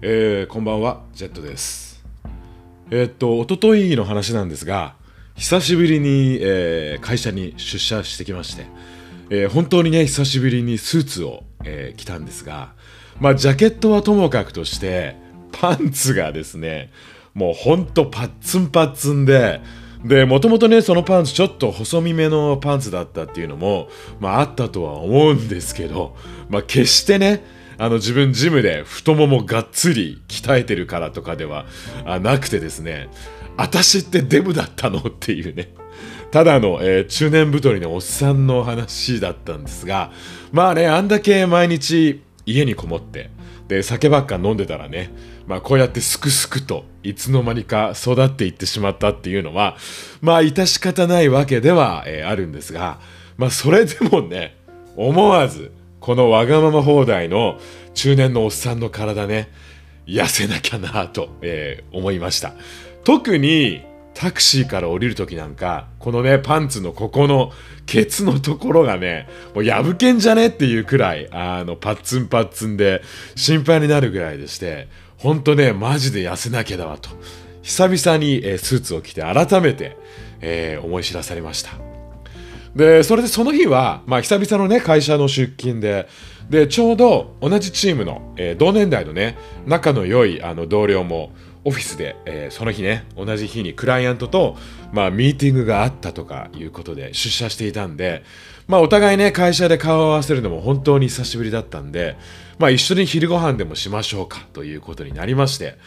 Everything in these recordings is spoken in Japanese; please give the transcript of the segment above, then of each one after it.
えー、こんばんは、ジェットです。えーっと、一昨日の話なんですが、久しぶりに、えー会社に出社してきまして、えー本当にね、久しぶりにスーツを、えー着たんですが、まあ、ジャケットはともかくとして、パンツがですね、もうほんとパッツンパッツンで、で、もともとね、そのパンツちょっと細身めのパンツだったっていうのも、まああったとは思うんですけど、まあ決してね、あの自分ジムで太ももがっつり鍛えてるからとかではなくてですね、私ってデブだったのっていうね、ただの、えー中年太りのおっさんの話だったんですが、まあね、あんだけ毎日家にこもって、で、酒ばっか飲んでたらね、まあこうやってすくすくといつの間にか育っていってしまったっていうのは、まあ致し方ないわけでは、えーあるんですが、まあそれでもね、思わず、このわがまま放題の中年のおっさんの体ね、痩せなきゃなと、えー思いました。特にタクシーから降りるときなんか、このね、パンツのここのケツのところがね、もう破けんじゃねっていうくらい、あの、パッツンパッツンで心配になるぐらいでして、ほんとね、マジで痩せなきゃだわと。久々に、えースーツを着て改めて、えー思い知らされました。でそれでその日は、まあ、久々のね会社の出勤ででちょうど同じチームの、えー同年代のね仲の良いあの同僚もオフィスで、えーその日ね同じ日にクライアントと、まあ、ミーティングがあったとかいうことで出社していたんで、まあ、お互いね会社で顔を合わせるのも本当に久しぶりだったんで、まあ、一緒に昼ご飯でもしましょうかということになりまして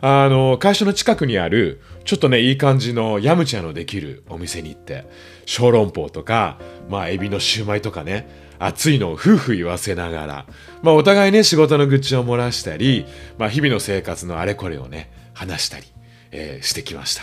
あの会社の近くにあるちょっとねいい感じのヤムチャのできるお店に行って小籠包とかまあエビのシューマイとかね熱いのを夫婦言わせながら、まあ、お互いね仕事の愚痴を漏らしたり、まあ、日々の生活のあれこれをね話したり、えーしてきました。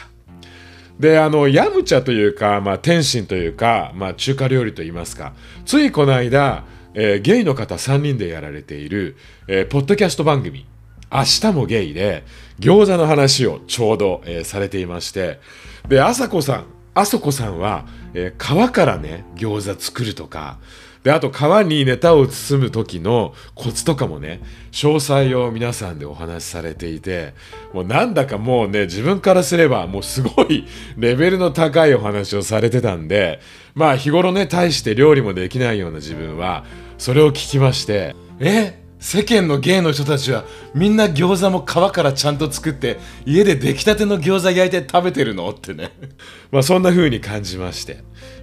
であのヤムチャというか、まあ、天津というか、まあ、中華料理といいますかついこの間、えーゲイの方3人でやられている、えーポッドキャスト番組明日もゲイで餃子の話をちょうど、えーされていましてであさこさんあそこさんは、えー皮からね餃子作るとかであと皮にネタを包む時のコツとかもね詳細を皆さんでお話しされていてもうなんだかもうね自分からすればもうすごい レベルの高いお話をされてたんでまあ日頃ね大して料理もできないような自分はそれを聞きましてえ世間のゲイの人たちはみんな餃子も皮からちゃんと作って家で出来たての餃子焼いて食べてるのってね。まあそんな風に感じまして。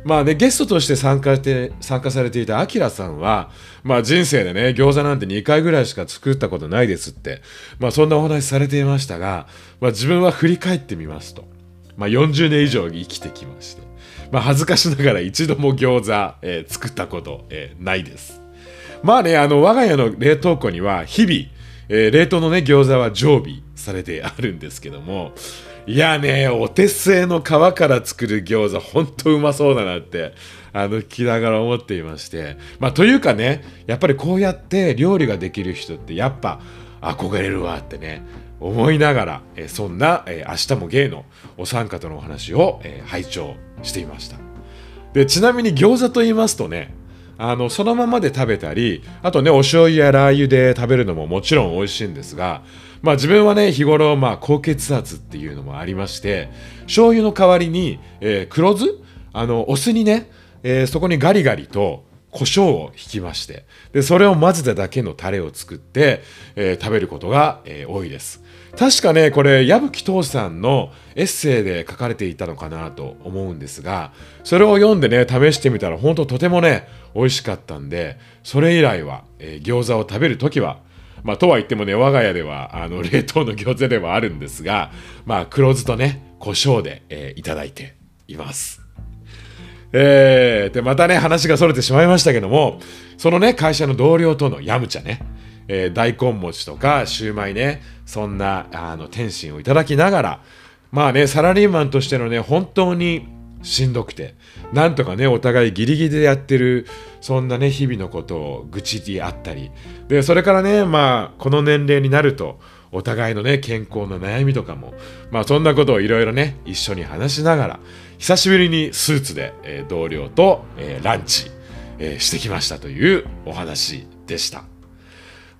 まあねゲストとして参加して参加されていたアキラさんはまあ人生でね餃子なんて2回ぐらいしか作ったことないですってまあそんなお話されていましたが、まあ、自分は振り返ってみますと。まあ40年以上生きてきまして。まあ恥ずかしながら一度も餃子、えー作ったこと、えーないです。まあね、あの、我が家の冷凍庫には日々、えー冷凍のね、餃子は常備されてあるんですけども、いやね、お手製の皮から作る餃子、ほんとうまそうだなって、あの、聞きながら思っていまして。まあ、というかね、やっぱりこうやって料理ができる人って、やっぱ憧れるわってね、思いながら、えそんな、え明日もゲイのお三方のお話を、え拝聴していました。で、ちなみに餃子と言いますとね、あのそのままで食べたりあとねお醤油やラー油で食べるのももちろん美味しいんですがまあ自分はね日頃まあ高血圧っていうのもありまして醤油の代わりに、えー黒酢あのお酢にね、えーそこにガリガリと胡椒をひきましてでそれを混ぜただけのタレを作って、えー食べることが、えー多いです。確かねこれ矢吹藤さんのエッセイで書かれていたのかなと思うんですがそれを読んでね試してみたら本当とてもね美味しかったんでそれ以来は、えー餃子を食べる時はまあとは言ってもね我が家ではあの 冷凍の餃子ではあるんですがまあ黒酢とね胡椒で、えーいただいています。えーでまたね話がそれてしまいましたけどもそのね会社の同僚とのヤムチャね、えー大根餅とかシューマイねそんなあの天津をいただきながらまあねサラリーマンとしてのね本当にしんどくてなんとかねお互いギリギリでやってるそんなね日々のことを愚痴りあったりでそれからねまあこの年齢になるとお互いのね健康の悩みとかもまあそんなことをいろいろね一緒に話しながら久しぶりにスーツで、えー同僚と、えーランチ、えーしてきましたというお話でした。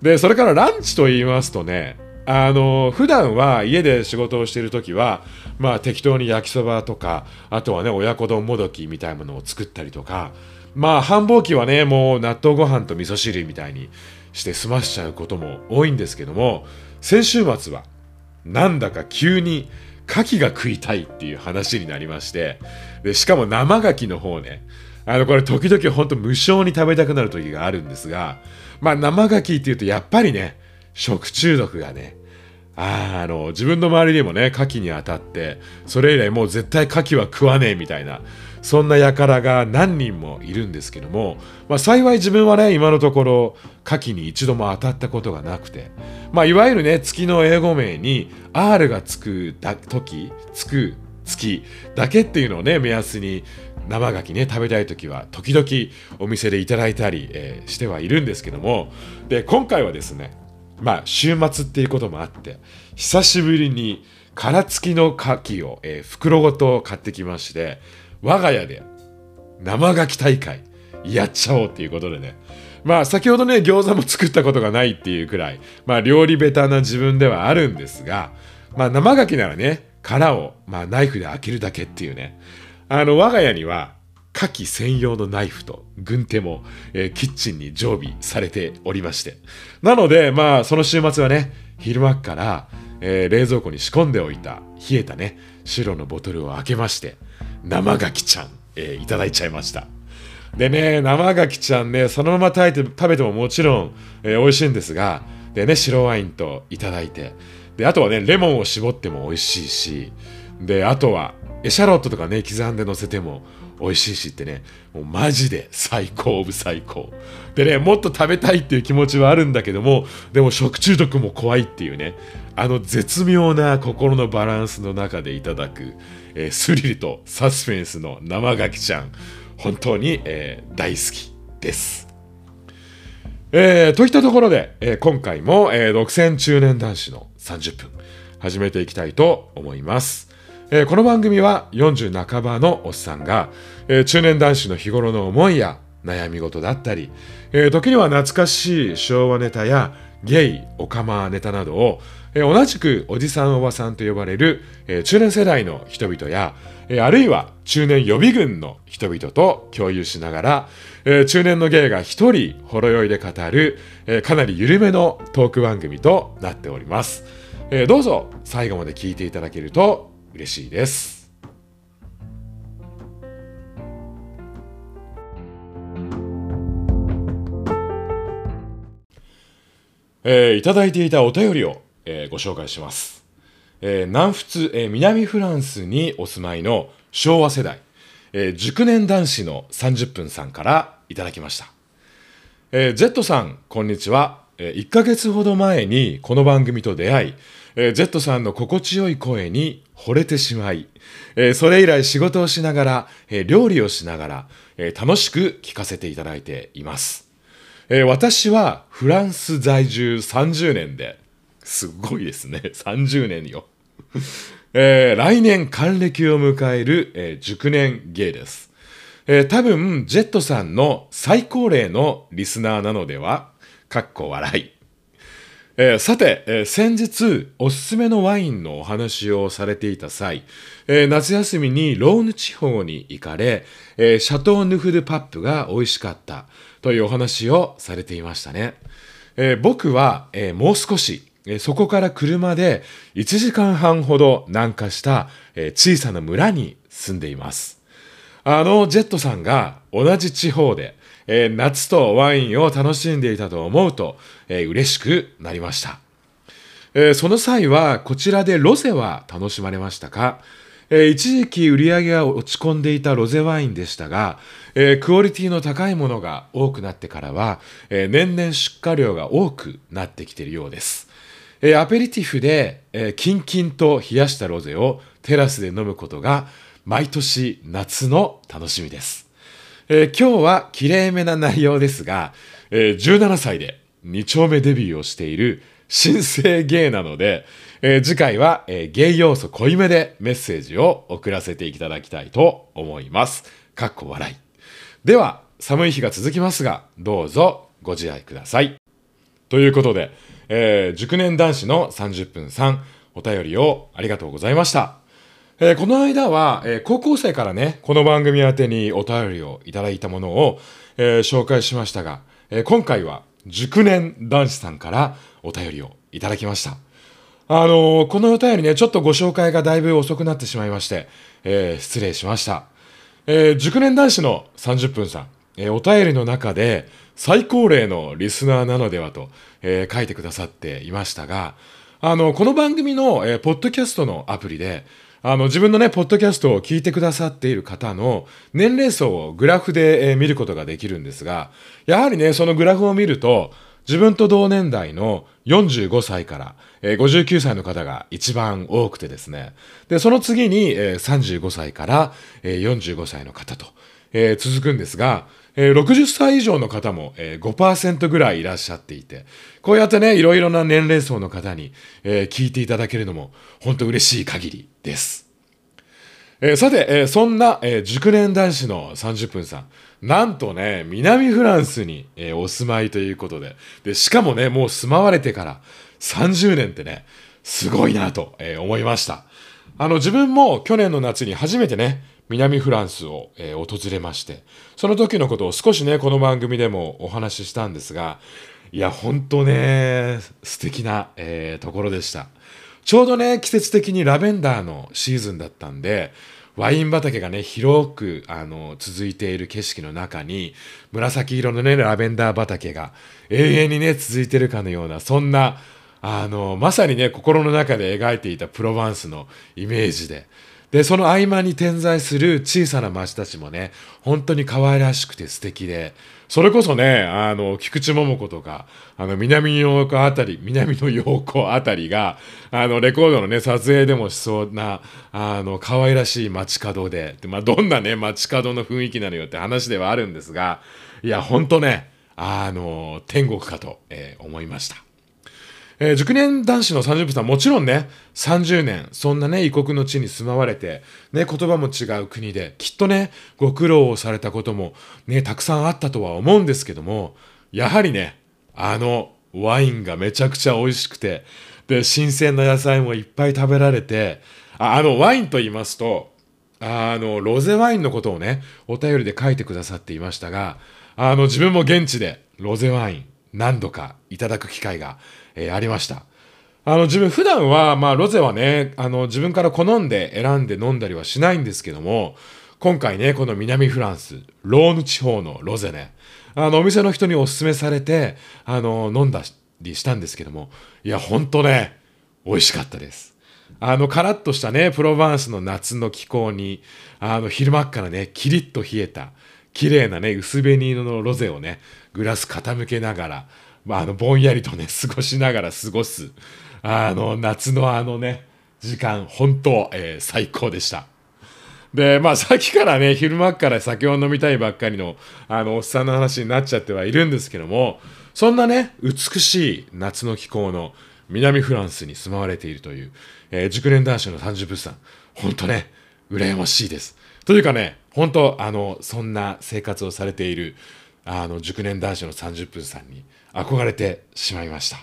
でそれからランチと言いますとねあの普段は家で仕事をしている時はまあ適当に焼きそばとかあとはね親子丼もどきみたいなものを作ったりとかまあ繁忙期はねもう納豆ご飯と味噌汁みたいにして済ましちゃうことも多いんですけども先週末はなんだか急に牡蠣が食いたいっていう話になりましてでしかも生牡蠣の方ねあのこれ時々ほんと無性に食べたくなる時があるんですがまあ生牡蠣っていうとやっぱりね食中毒がねああの自分の周りにもね牡蠣に当たってそれ以来もう絶対牡蠣は食わねえみたいなそんな輩が何人もいるんですけども、まあ、幸い自分はね今のところ牡蠣に一度も当たったことがなくて、まあ、いわゆるね月の英語名に R がつくだ時つく月だけっていうのをね目安に生牡蠣ね食べたい時は時々お店でいただいたり、えー、してはいるんですけども。で今回はですねまあ週末っていうこともあって久しぶりに殻付きの牡蠣を、えー、袋ごと買ってきまして我が家で生牡蠣大会やっちゃおうっていうことでね。まあ先ほどね餃子も作ったことがないっていうくらいまあ料理ベタな自分ではあるんですがまあ生牡蠣ならね殻をまあナイフで開けるだけっていうね。あの我が家には牡蠣専用のナイフと軍手も、えー、キッチンに常備されておりまして。なのでまあその週末はね昼間から、えー、冷蔵庫に仕込んでおいた冷えたね白のボトルを開けまして生牡蠣ちゃん、えー、いただいちゃいました。でね生牡蠣ちゃんねそのまま食べて食べてももちろん、えー、美味しいんですがでね白ワインといただいてであとはねレモンを絞っても美味しいしであとはシャロットとかね刻んで乗せても美味しいしってねもうマジで最高オブ最高でねもっと食べたいっていう気持ちはあるんだけどもでも食中毒も怖いっていうねあの絶妙な心のバランスの中でいただく、えー、スリルとサスペンスの生ガキちゃん本当に、えー、大好きです。えー、といったところで、えー、今回も、えー、独占中年男子の30分始めていきたいと思います。えー、この番組は40半ばのおっさんが、えー、中年男子の日頃の思いや悩み事だったり、えー、時には懐かしい昭和ネタやゲイ、オカマネタなどを、えー、同じくおじさんおばさんと呼ばれる、えー、中年世代の人々や、えー、あるいは中年予備軍の人々と共有しながら、えー、中年のゲイが一人ほろ酔いで語る、えー、かなり緩めのトーク番組となっております。えー、どうぞ最後まで聞いていただけると嬉しいです。えー、いただいていたお便りを、えー、ご紹介します。えー、南仏、えー、南フランスにお住まいの昭和世代、えー、熟年男子の30分さんからいただきました。えー、Z さん、こんにちは。えー、1ヶ月ほど前にこの番組と出会い、えー、Z さんの心地よい声に惚れてしまい、えー、それ以来仕事をしながら、えー、料理をしながら、え、楽しく聞かせていただいています。え私はフランス在住30年で、すごいですね。30年よ。え来年還暦を迎える、え熟年ゲイです。え多分、ジェットさんの最高齢のリスナーなのではかっこ笑い。えー、さて、えー、先日おすすめのワインのお話をされていた際、えー、夏休みにローヌ地方に行かれ、えシャトー・ヌフ・ド・パップが美味しかったというお話をされていましたね。え僕は、えもう少し、えそこから車で1時間半ほど南下した、え小さな村に住んでいます。あのジェットさんが同じ地方でえー、夏とワインを楽しんでいたと思うと、えー、嬉しくなりました。えー、その際は、こちらでロゼは楽しまれましたか？えー、一時期売り上げが落ち込んでいたロゼワインでしたが、えー、クオリティの高いものが多くなってからは、えー、年々出荷量が多くなってきているようです。えアペリティフで、えキンキンと冷やしたロゼをテラスで飲むことが毎年夏の楽しみです。えー、今日は綺麗めな内容ですが、えー、17歳で2丁目デビューをしている新生ゲイなので、えー、次回は、えー、ゲイ要素濃いめでメッセージを送らせていただきたいと思います。かっこ笑い。では、寒い日が続きますが、どうぞご自愛ください。ということで、えー、熟年男子の30分3、お便りをありがとうございました。えー、この間は、えー、高校生からね、この番組宛てにお便りをいただいたものを、えー、紹介しましたが、え今回は熟年男子さんからお便りをいただきました。あのこのお便りね、ちょっとご紹介がだいぶ遅くなってしまいまして、え失礼しました。え熟年男子の30分さん、えお便りの中で最高齢のリスナーなのではと、え書いてくださっていましたが、あの、この番組の、えポッドキャストのアプリで、あの、自分のね、ポッドキャストを聞いてくださっている方の年齢層をグラフで、えー、見ることができるんですが、やはりね、そのグラフを見ると、自分と同年代の45歳から、えー、59歳の方が一番多くてですね。で、その次に、えー、35歳から、えー、45歳の方と、えー、続くんですが、えー、60歳以上の方も、えー、5%ぐらいいらっしゃっていて、こうやってね、いろいろな年齢層の方に、えー、聞いていただけるのも、本当嬉しい限りです。えー、さて、えー、そんな、えー、熟年男子の30分さん、なんとね、南フランスに、えー、お住まいということでで、しかもね、もう住まわれてから30年ってね、すごいなと、えー、思いました。あの、自分も去年の夏に初めてね、南フランスを、え、訪れまして、その時のことを少しね、この番組でもお話ししたんですが、いや、ほんとね、素敵な、えー、ところでした。ちょうどね、季節的にラベンダーのシーズンだったんで、ワイン畑がね、広く、あの、続いている景色の中に、紫色のね、ラベンダー畑が永遠にね、続いてるかのような、そんな、あの、まさにね、心の中で描いていたプロヴァンスのイメージで、で、その合間に点在する小さな町たちもね、本当に可愛らしくて素敵で、それこそね、あの、菊池桃子とか、あの、南の陽子あたり、南の陽子あたりが、あの、レコードのね、撮影でもしそうな、あの、可愛らしい街角で、でまあ、どんなね、街角の雰囲気なのよって話ではあるんですが、いや、ほんとね、あの、天国かと、えー、思いました。えー、熟年男子の30分さん、もちろんね、30年、そんなね、異国の地に住まわれて、ね、言葉も違う国で、きっとね、ご苦労をされたことも、ね、たくさんあったとは思うんですけども、やはりね、あの、ワインがめちゃくちゃ美味しくて、で、新鮮な野菜もいっぱい食べられて、ああの、ワインと言いますと、あの、ロゼワインのことをね、お便りで書いてくださっていましたが、あの、自分も現地でロゼワイン何度かいただく機会がえー、ありました。あの、自分普段は、まあ、ロゼはね、あの、自分から好んで選んで飲んだりはしないんですけども、今回ね、この南フランス、ローヌ地方のロゼね、あの、お店の人にお勧めされて、あの、飲んだりしたんですけども、いや、ほんとね、美味しかったです。あの、カラッとしたね、プロヴァンスの夏の気候に、あの、昼間っからね、キリッと冷えた、綺麗なね、薄紅色のロゼをね、グラス傾けながら、まあ、あの、ぼんやりとね、過ごしながら過ごす、あの、夏のあのね、時間、本当、えー、最高でした。で、まあ、さっきからね、昼間から酒を飲みたいばっかりの、あの、おっさんの話になっちゃってはいるんですけども、そんなね、美しい夏の気候の南フランスに住まわれているという、えー、熟年男子の30分さん、本当ね、羨ましいです。というかね、本当あの、そんな生活をされている、あの、熟年男子の30分さんに、憧れてしまいました。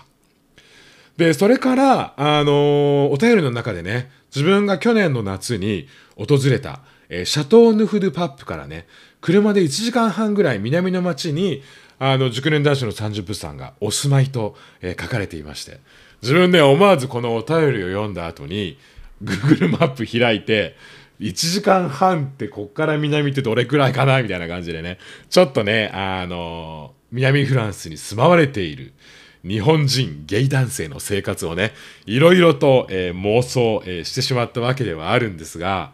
で、それから、あの、お便りの中でね、自分が去年の夏に訪れた、えー、シャトー・ヌフ・ドゥ・パップからね、車で1時間半ぐらい南の町に、あの、熟年男子の30分さんがお住まいと、えー、書かれていまして、自分で思わずこのお便りを読んだ後に、Google マップ開いて、1時間半ってこっから南ってどれくらいかなみたいな感じでね、ちょっとね、あの南フランスに住まわれている日本人ゲイ男性の生活をね、いろいろと、えー、妄想、えー、してしまったわけではあるんですが、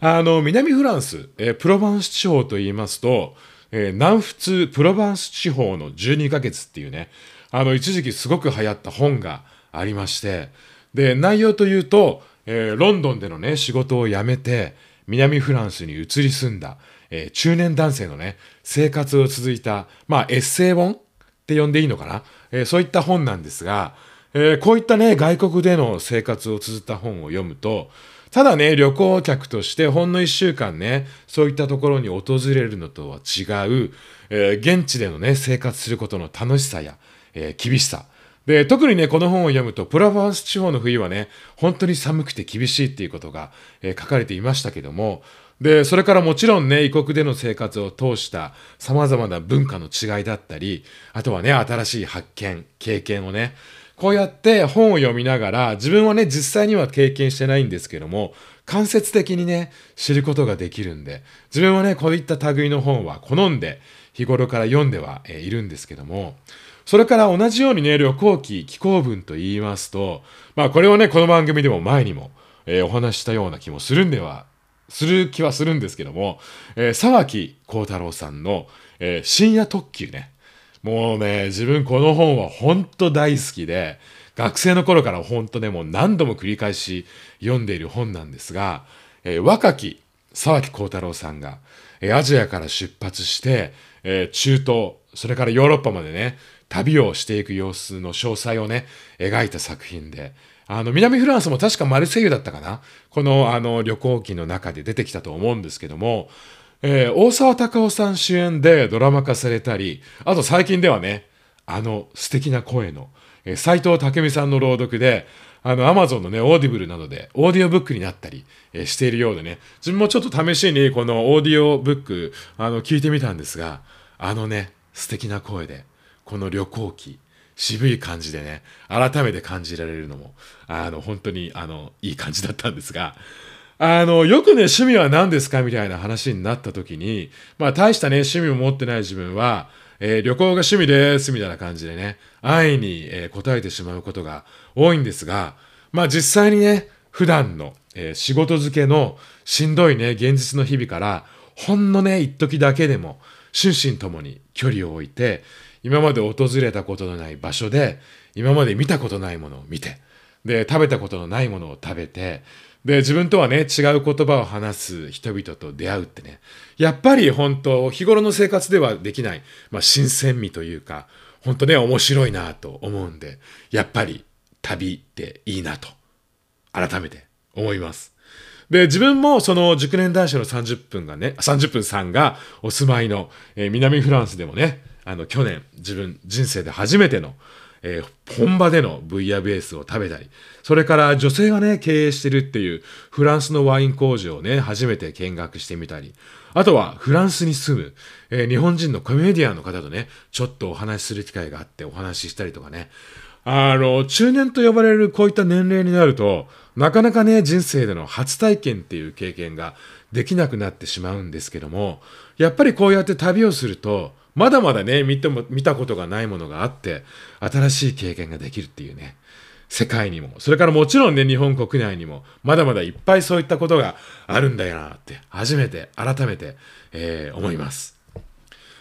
あの、南フランス、えー、プロヴァンス地方と言いますと、え南仏プロヴァンス地方の12ヶ月っていうね、あの、一時期すごく流行った本がありまして、で、内容というと、えロンドンでのね、仕事を辞めて、南フランスに移り住んだ、えー、中年男性のね、生活を続いた、まあ、エッセイ本って呼んでいいのかな、えー、そういった本なんですが、えー、こういったね、外国での生活を綴った本を読むと、ただね、旅行客としてほんの一週間ね、そういったところに訪れるのとは違う、えー、現地でのね、生活することの楽しさや、えー、厳しさ、で、特にね、この本を読むと、プロヴァンス地方の冬はね、本当に寒くて厳しいっていうことが、えー、書かれていましたけども、で、それからもちろんね、異国での生活を通した様々な文化の違いだったり、あとはね、新しい発見、経験をね、こうやって本を読みながら、自分はね、実際には経験してないんですけども、間接的にね、知ることができるんで、自分はね、こういった類の本は好んで、日頃から読んでは、えいるんですけども、それから同じようにね、旅行記、気候文と言いますと、まあこれはね、この番組でも前にも、え、お話したような気もするんでは、する気はするんですけども、えー、沢木幸太郎さんの、えー、深夜特急ね。もうね、自分この本は本当大好きで、学生の頃から本当ね、もう何度も繰り返し読んでいる本なんですが、えー、若き沢木幸太郎さんが、えー、アジアから出発して、えー、中東、それからヨーロッパまでね、旅をしていく様子の詳細をね、描いた作品で、あの、南フランスも確かマルセイユだったかな？この、あの、旅行記の中で出てきたと思うんですけども、えー、大沢たかおさん主演でドラマ化されたり、あと最近ではね、あの素敵な声の、えー、斎藤工さんの朗読で、あの、アマゾンのね、オーディブルなどで、オーディオブックになったり、えー、しているようでね、自分もちょっと試しにこのオーディオブック、あの、聞いてみたんですが、あのね、素敵な声で、この旅行記、渋い感じでね、改めて感じられるのも、あの、本当に、あの、いい感じだったんですが、あの、よくね、趣味は何ですかみたいな話になった時に、まあ、大したね、趣味を持ってない自分は、えー、旅行が趣味です、みたいな感じでね、安易に、えー、答えてしまうことが多いんですが、まあ実際にね、普段の、えー、仕事漬けのしんどいね、現実の日々から、ほんのね、一時だけでも、心身ともに距離を置いて、今まで訪れたことのない場所で、今まで見たことないものを見て、で、食べたことのないものを食べて、で、自分とはね、違う言葉を話す人々と出会うってね、やっぱり本当、日頃の生活ではできない、まあ、新鮮味というか、本当ね、面白いなと思うんで、やっぱり旅っていいなと、改めて思います。で、自分もその熟年男子の30分がね、30分さんがお住まいの、えー、南フランスでもね、あの、去年自分人生で初めての、えー、本場でのブイヤベースを食べたり、それから女性がね、経営してるっていうフランスのワイン工場をね、初めて見学してみたり、あとはフランスに住む、えー、日本人のコメディアンの方とね、ちょっとお話しする機会があってお話ししたりとかね、あの、中年と呼ばれるこういった年齢になると、なかなかね、人生での初体験っていう経験ができなくなってしまうんですけども、やっぱりこうやって旅をすると、まだまだね、見ても、見たことがないものがあって、新しい経験ができるっていうね、世界にも、それからもちろんね、日本国内にも、まだまだいっぱいそういったことがあるんだよなって、初めて、改めて、えー、思います。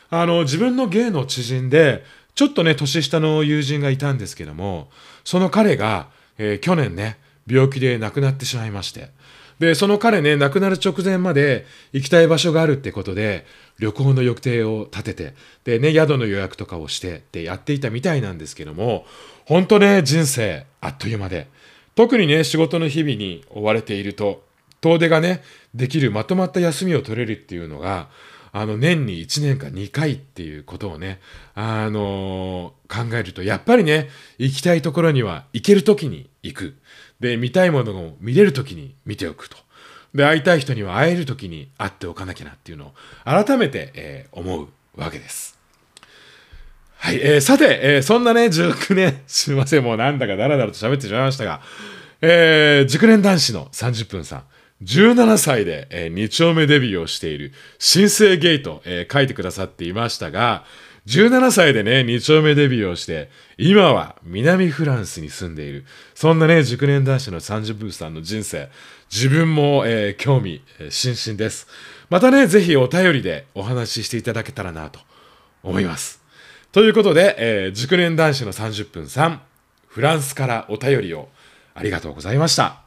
あの、自分の芸の知人で、ちょっとね、年下の友人がいたんですけども、その彼が、えー、去年ね、病気で亡くなってしまいまして、で、その彼ね、亡くなる直前まで行きたい場所があるってことで、旅行の予定を立てて、でね、宿の予約とかをしてってやっていたみたいなんですけども、本当ね、人生あっという間で、特にね、仕事の日々に追われていると、遠出がね、できるまとまった休みを取れるっていうのが、あの、年に1年か2回っていうことをね、あのー、考えると、やっぱりね、行きたいところには行ける時に行く。で、見たいものを見れる時に見ておくと。で、会いたい人には会える時に会っておかなきゃなっていうのを改めて、えー、思うわけです。はい、えー、さて、えー、そんなね、19年、すいません、もうなんだかダラダラと喋ってしまいましたが、えー、熟年男子の30分さん、17歳で、えー、2丁目デビューをしている新生ゲイと、えー、書いてくださっていましたが、17歳でね、2丁目デビューをして、今は南フランスに住んでいる。そんなね、熟年男子の30分さんの人生、自分も、えー、興味、えー、津々です。またね、ぜひお便りでお話ししていただけたらなと思います。ということで、えー、熟年男子の30分3、フランスからお便りをありがとうございました。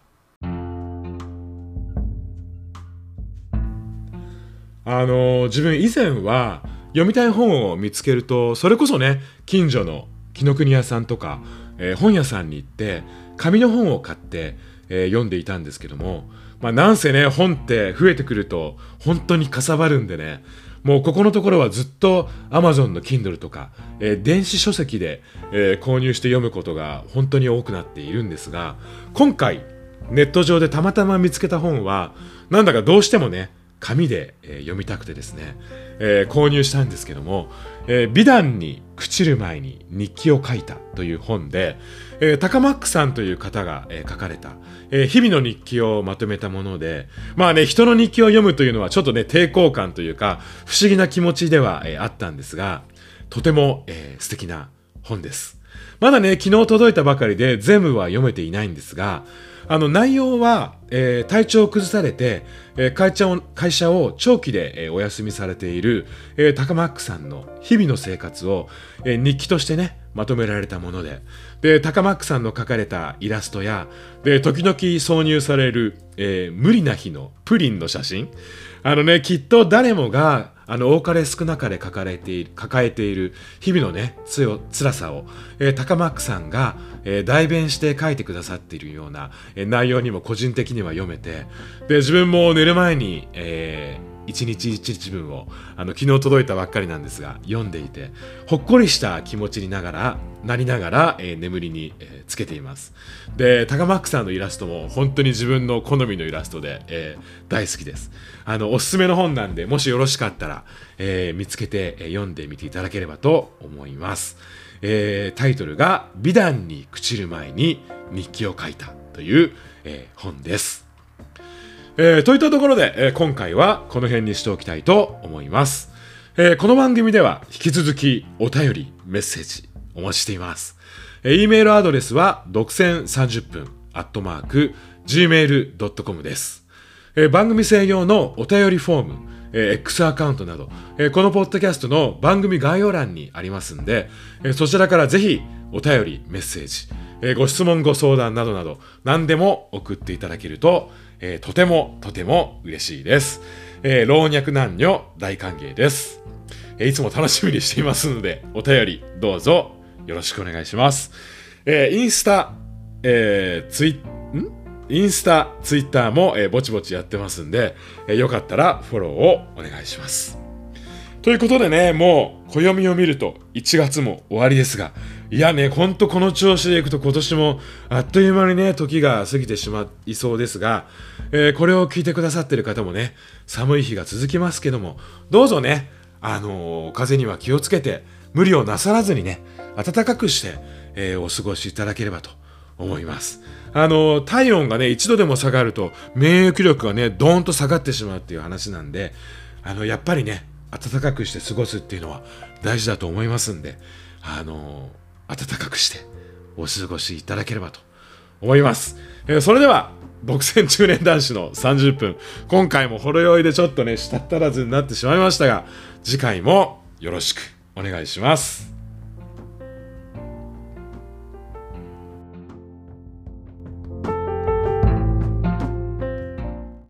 あの自分以前は読みたい本を見つけるとそれこそね近所の紀ノ国屋さんとか、えー、本屋さんに行って紙の本を買って、えー、読んでいたんですけども、まあ、なんせね本って増えてくると本当にかさばるんでねもうここのところはずっと Amazon の Kindle とか、えー、電子書籍で、えー、購入して読むことが本当に多くなっているんですが今回ネット上でたまたま見つけた本はなんだかどうしてもね紙で、えー、読みたくてですね、えー、購入したんですけども、えー、美談に朽ちる前に日記を書いたという本で、えー、高マックさんという方が、えー、書かれた、えー、日々の日記をまとめたもので、まあね、人の日記を読むというのはちょっとね、抵抗感というか、不思議な気持ちでは、えー、あったんですが、とても、えー、素敵な本です。まだね、昨日届いたばかりで全部は読めていないんですが、あの内容は、えー、体調を崩されて、えー、会社を会社を長期で、えー、お休みされている、えー、高マックさんの日々の生活を、えー、日記としてねまとめられたもので。で高マックさんの描かれたイラストやで時々挿入される、えー、無理な日のプリンの写真。あのねきっと誰もがあの多かれ少なかれ抱えている抱えている日々のねつよ辛さを、えー、高マックさんが、えー、代弁して書いてくださっているような、えー、内容にも個人的には読めてで自分も寝る前に、えー一日一日分をあの昨日届いたばっかりなんですが読んでいてほっこりした気持ちにながらなりながら、えー、眠りに、えー、つけています。でタガマックさんのイラストも本当に自分の好みのイラストで、えー、大好きです。あのおすすめの本なんでもしよろしかったら、え、見つけて、え、読んでみていただければと思います、え、タイトルが「美談に朽ちる前に日記を書いた」という、え、本です。えー、といったところで、えー、今回はこの辺にしておきたいと思います、えー、この番組では引き続きお便り、メッセージお待ちしています。えー、e メールアドレスは独占30分アットマーク gmail.com です、えー。番組専用のお便りフォーム、えー、X アカウントなど、えー、このポッドキャストの番組概要欄にありますんで、えー、そちらからぜひお便り、メッセージ、えー、ご質問、ご相談などなど何でも送っていただけるとえー、とてもとても嬉しいです。えー、老若男女大歓迎です、えー。いつも楽しみにしていますので、お便りどうぞよろしくお願いします。えー、インスタ、えー、ツイんインスタ、ツイッターも、えー、ぼちぼちやってますんで、えー、よかったらフォローをお願いします。ということでね、もう暦を見ると1月も終わりですが、いやね、ほんとこの調子でいくと今年もあっという間にね、時が過ぎてしまいそうですが、えー、これを聞いてくださってる方もね、寒い日が続きますけども、どうぞね、あのー、風には気をつけて、無理をなさらずにね、暖かくして、えー、お過ごしいただければと思います。あの、体温がね、一度でも下がると、免疫力がね、ドーンと下がってしまうっていう話なんで、あの、やっぱりね、暖かくして過ごすっていうのは大事だと思いますんで、あの暖かくしてお過ごしいただければと思います。えー、それでは、独占中年男子の30分、今回もほろ酔いでちょっとね、したったらずになってしまいましたが、次回もよろしくお願いします。